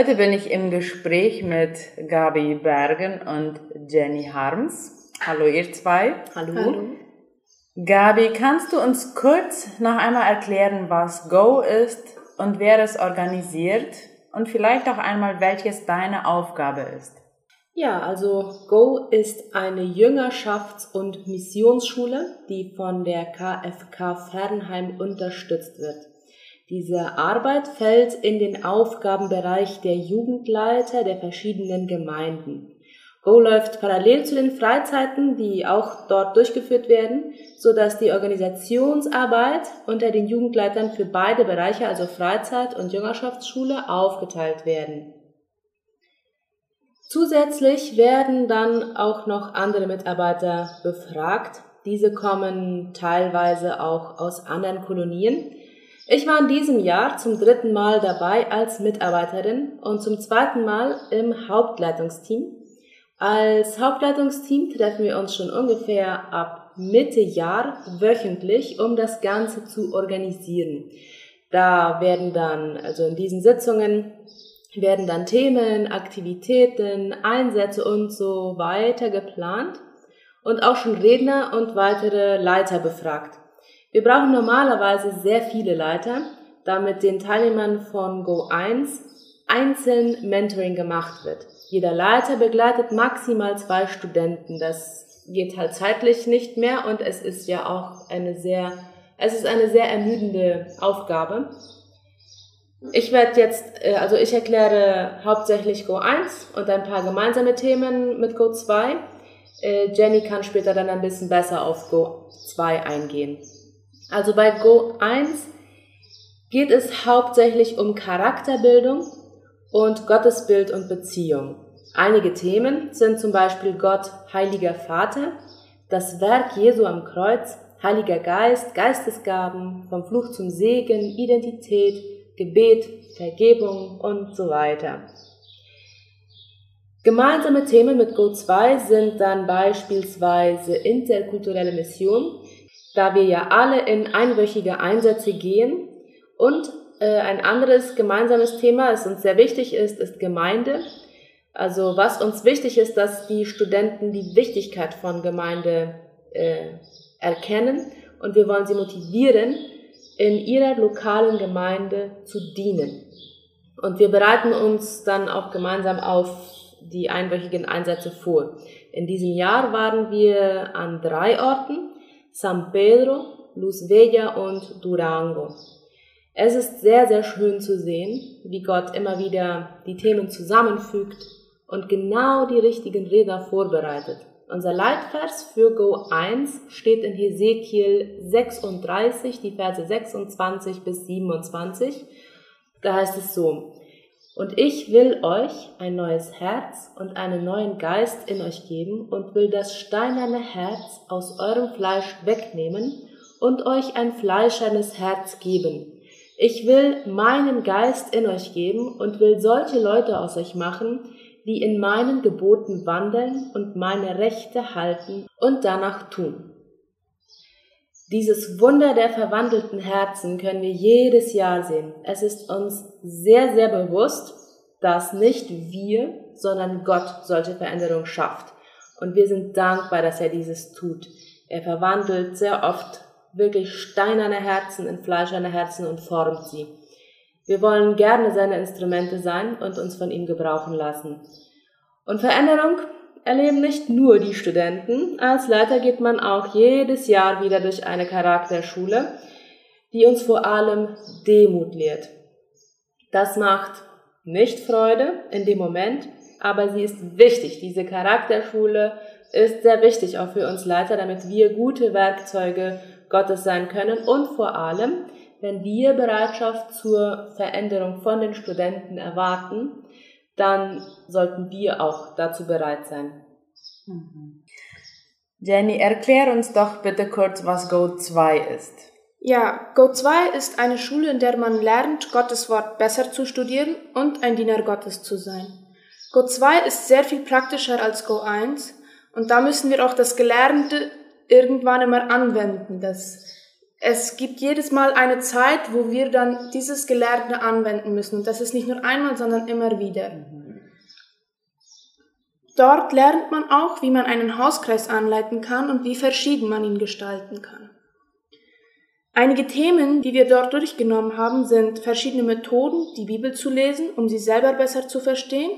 Heute bin ich im Gespräch mit Gabi Bergen und Jenny Harms. Hallo ihr zwei. Hallo. Hallo. Gabi, kannst du uns kurz noch einmal erklären, was Go ist und wer es organisiert und vielleicht auch einmal, welches deine Aufgabe ist? Ja, also Go ist eine Jüngerschafts- und Missionsschule, die von der KFK Fernheim unterstützt wird. Diese Arbeit fällt in den Aufgabenbereich der Jugendleiter der verschiedenen Gemeinden. Go läuft parallel zu den Freizeiten, die auch dort durchgeführt werden, so dass die Organisationsarbeit unter den Jugendleitern für beide Bereiche, also Freizeit und Jüngerschaftsschule, aufgeteilt werden. Zusätzlich werden dann auch noch andere Mitarbeiter befragt. Diese kommen teilweise auch aus anderen Kolonien. Ich war in diesem Jahr zum dritten Mal dabei als Mitarbeiterin und zum zweiten Mal im Hauptleitungsteam. Als Hauptleitungsteam treffen wir uns schon ungefähr ab Mitte Jahr wöchentlich, um das Ganze zu organisieren. Da werden dann, also in diesen Sitzungen, werden dann Themen, Aktivitäten, Einsätze und so weiter geplant und auch schon Redner und weitere Leiter befragt. Wir brauchen normalerweise sehr viele Leiter, damit den Teilnehmern von Go 1 einzeln Mentoring gemacht wird. Jeder Leiter begleitet maximal zwei Studenten. Das geht halt zeitlich nicht mehr und es ist ja auch eine sehr, es ist eine sehr ermüdende Aufgabe. Ich werde jetzt, äh, also ich erkläre hauptsächlich Go 1 und ein paar gemeinsame Themen mit Go 2. Äh, Jenny kann später dann ein bisschen besser auf Go 2 eingehen. Also bei Go 1 geht es hauptsächlich um Charakterbildung und Gottesbild und Beziehung. Einige Themen sind zum Beispiel Gott, Heiliger Vater, das Werk Jesu am Kreuz, Heiliger Geist, Geistesgaben, vom Fluch zum Segen, Identität, Gebet, Vergebung und so weiter. Gemeinsame Themen mit Go 2 sind dann beispielsweise interkulturelle Mission, da wir ja alle in einwöchige Einsätze gehen. Und äh, ein anderes gemeinsames Thema, das uns sehr wichtig ist, ist Gemeinde. Also was uns wichtig ist, dass die Studenten die Wichtigkeit von Gemeinde äh, erkennen und wir wollen sie motivieren, in ihrer lokalen Gemeinde zu dienen. Und wir bereiten uns dann auch gemeinsam auf die einwöchigen Einsätze vor. In diesem Jahr waren wir an drei Orten, San Pedro, Luz Bella und Durango. Es ist sehr, sehr schön zu sehen, wie Gott immer wieder die Themen zusammenfügt und genau die richtigen Redner vorbereitet. Unser Leitvers für Go 1 steht in Hesekiel 36, die Verse 26 bis 27. Da heißt es so, und ich will euch ein neues Herz und einen neuen Geist in euch geben und will das steinerne Herz aus eurem Fleisch wegnehmen und euch ein fleischernes Herz geben. Ich will meinen Geist in euch geben und will solche Leute aus euch machen, die in meinen Geboten wandeln und meine Rechte halten und danach tun. Dieses Wunder der verwandelten Herzen können wir jedes Jahr sehen. Es ist uns sehr, sehr bewusst, dass nicht wir, sondern Gott solche Veränderungen schafft. Und wir sind dankbar, dass er dieses tut. Er verwandelt sehr oft wirklich steinerne Herzen in fleischerne Herzen und formt sie. Wir wollen gerne seine Instrumente sein und uns von ihm gebrauchen lassen. Und Veränderung erleben nicht nur die Studenten. Als Leiter geht man auch jedes Jahr wieder durch eine Charakterschule, die uns vor allem Demut lehrt. Das macht nicht Freude in dem Moment, aber sie ist wichtig. Diese Charakterschule ist sehr wichtig auch für uns Leiter, damit wir gute Werkzeuge Gottes sein können und vor allem wenn wir Bereitschaft zur Veränderung von den Studenten erwarten, dann sollten wir auch dazu bereit sein. Mhm. Jenny, erklär uns doch bitte kurz, was Go 2 ist. Ja, Go 2 ist eine Schule, in der man lernt, Gottes Wort besser zu studieren und ein Diener Gottes zu sein. Go 2 ist sehr viel praktischer als Go 1 und da müssen wir auch das Gelernte irgendwann immer anwenden. Das es gibt jedes Mal eine Zeit, wo wir dann dieses Gelernte anwenden müssen. Und das ist nicht nur einmal, sondern immer wieder. Dort lernt man auch, wie man einen Hauskreis anleiten kann und wie verschieden man ihn gestalten kann. Einige Themen, die wir dort durchgenommen haben, sind verschiedene Methoden, die Bibel zu lesen, um sie selber besser zu verstehen,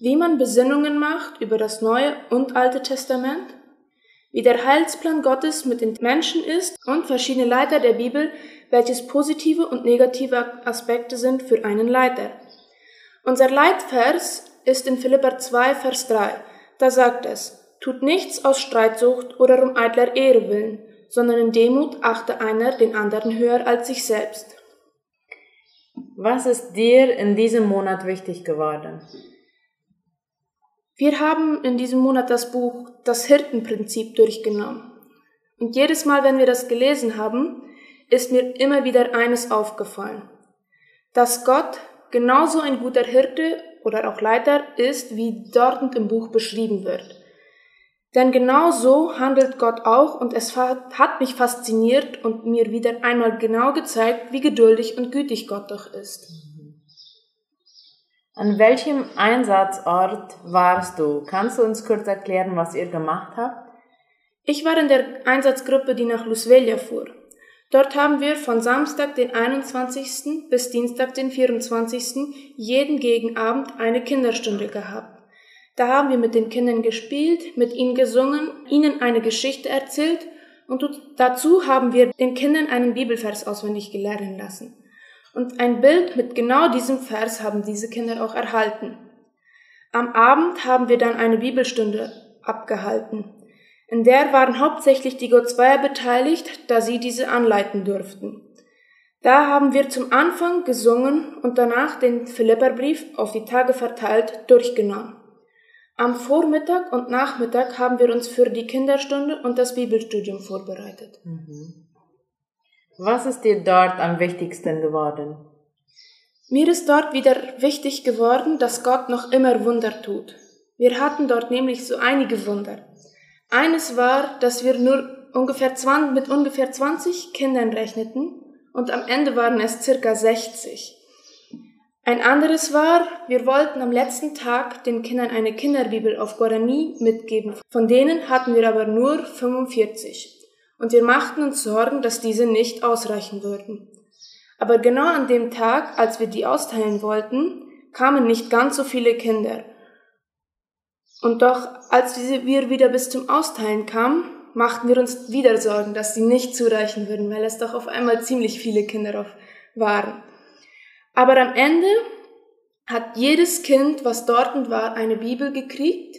wie man Besinnungen macht über das Neue und Alte Testament, wie der Heilsplan Gottes mit den Menschen ist und verschiedene Leiter der Bibel, welches positive und negative Aspekte sind für einen Leiter. Unser Leitvers ist in Philipper 2, Vers 3. Da sagt es, tut nichts aus Streitsucht oder um eitler Ehre willen, sondern in Demut achte einer den anderen höher als sich selbst. Was ist dir in diesem Monat wichtig geworden? Wir haben in diesem Monat das Buch Das Hirtenprinzip durchgenommen. Und jedes Mal, wenn wir das gelesen haben, ist mir immer wieder eines aufgefallen, dass Gott genauso ein guter Hirte oder auch Leiter ist, wie dort im Buch beschrieben wird. Denn genau so handelt Gott auch und es hat mich fasziniert und mir wieder einmal genau gezeigt, wie geduldig und gütig Gott doch ist. An welchem Einsatzort warst du? Kannst du uns kurz erklären, was ihr gemacht habt? Ich war in der Einsatzgruppe, die nach Lusvelia fuhr. Dort haben wir von Samstag, den 21. bis Dienstag, den 24. jeden Gegenabend eine Kinderstunde gehabt. Da haben wir mit den Kindern gespielt, mit ihnen gesungen, ihnen eine Geschichte erzählt und dazu haben wir den Kindern einen Bibelvers auswendig gelernt lassen. Und ein Bild mit genau diesem Vers haben diese Kinder auch erhalten. Am Abend haben wir dann eine Bibelstunde abgehalten. In der waren hauptsächlich die Gottsweier beteiligt, da sie diese anleiten durften. Da haben wir zum Anfang gesungen und danach den Philipperbrief auf die Tage verteilt durchgenommen. Am Vormittag und Nachmittag haben wir uns für die Kinderstunde und das Bibelstudium vorbereitet. Mhm. Was ist dir dort am wichtigsten geworden? Mir ist dort wieder wichtig geworden, dass Gott noch immer Wunder tut. Wir hatten dort nämlich so einige Wunder. Eines war, dass wir nur ungefähr 20, mit ungefähr 20 Kindern rechneten und am Ende waren es circa 60. Ein anderes war, wir wollten am letzten Tag den Kindern eine Kinderbibel auf Guarani mitgeben. Von denen hatten wir aber nur 45 und wir machten uns Sorgen, dass diese nicht ausreichen würden. Aber genau an dem Tag, als wir die austeilen wollten, kamen nicht ganz so viele Kinder. Und doch, als wir wieder bis zum Austeilen kamen, machten wir uns wieder Sorgen, dass sie nicht zureichen würden, weil es doch auf einmal ziemlich viele Kinder waren. Aber am Ende hat jedes Kind, was dort war, eine Bibel gekriegt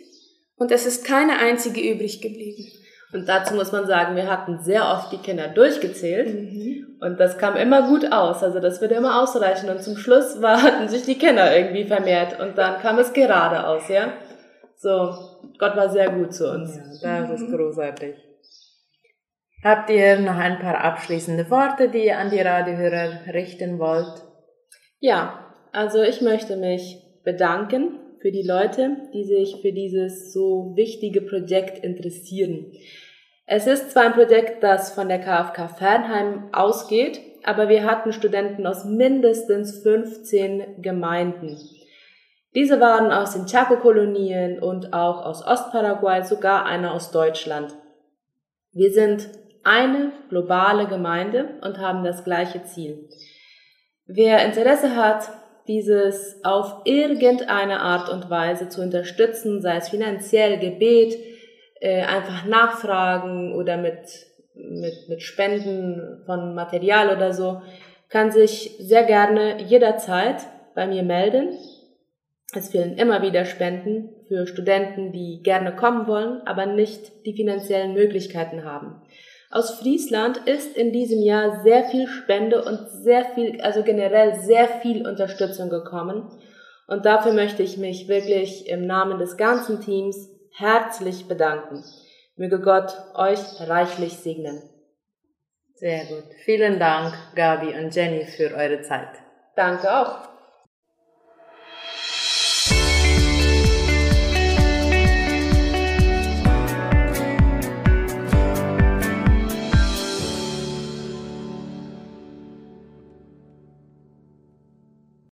und es ist keine einzige übrig geblieben. Und dazu muss man sagen, wir hatten sehr oft die Kinder durchgezählt mhm. und das kam immer gut aus. Also das würde immer ausreichen und zum Schluss war, hatten sich die Kinder irgendwie vermehrt und dann kam es gerade aus, ja. So, Gott war sehr gut zu uns. Ja, das ist großartig. Habt ihr noch ein paar abschließende Worte, die ihr an die Radiohörer richten wollt? Ja, also ich möchte mich bedanken für die Leute, die sich für dieses so wichtige Projekt interessieren. Es ist zwar ein Projekt, das von der KfK Fernheim ausgeht, aber wir hatten Studenten aus mindestens 15 Gemeinden. Diese waren aus den Chaco-Kolonien und auch aus Ostparaguay, sogar einer aus Deutschland. Wir sind eine globale Gemeinde und haben das gleiche Ziel. Wer Interesse hat, dieses auf irgendeine Art und Weise zu unterstützen, sei es finanziell, Gebet, äh, einfach nachfragen oder mit, mit, mit Spenden von Material oder so, kann sich sehr gerne jederzeit bei mir melden. Es fehlen immer wieder Spenden für Studenten, die gerne kommen wollen, aber nicht die finanziellen Möglichkeiten haben. Aus Friesland ist in diesem Jahr sehr viel Spende und sehr viel, also generell sehr viel Unterstützung gekommen. Und dafür möchte ich mich wirklich im Namen des ganzen Teams herzlich bedanken. Möge Gott euch reichlich segnen. Sehr gut. Vielen Dank, Gabi und Jenny, für eure Zeit. Danke auch.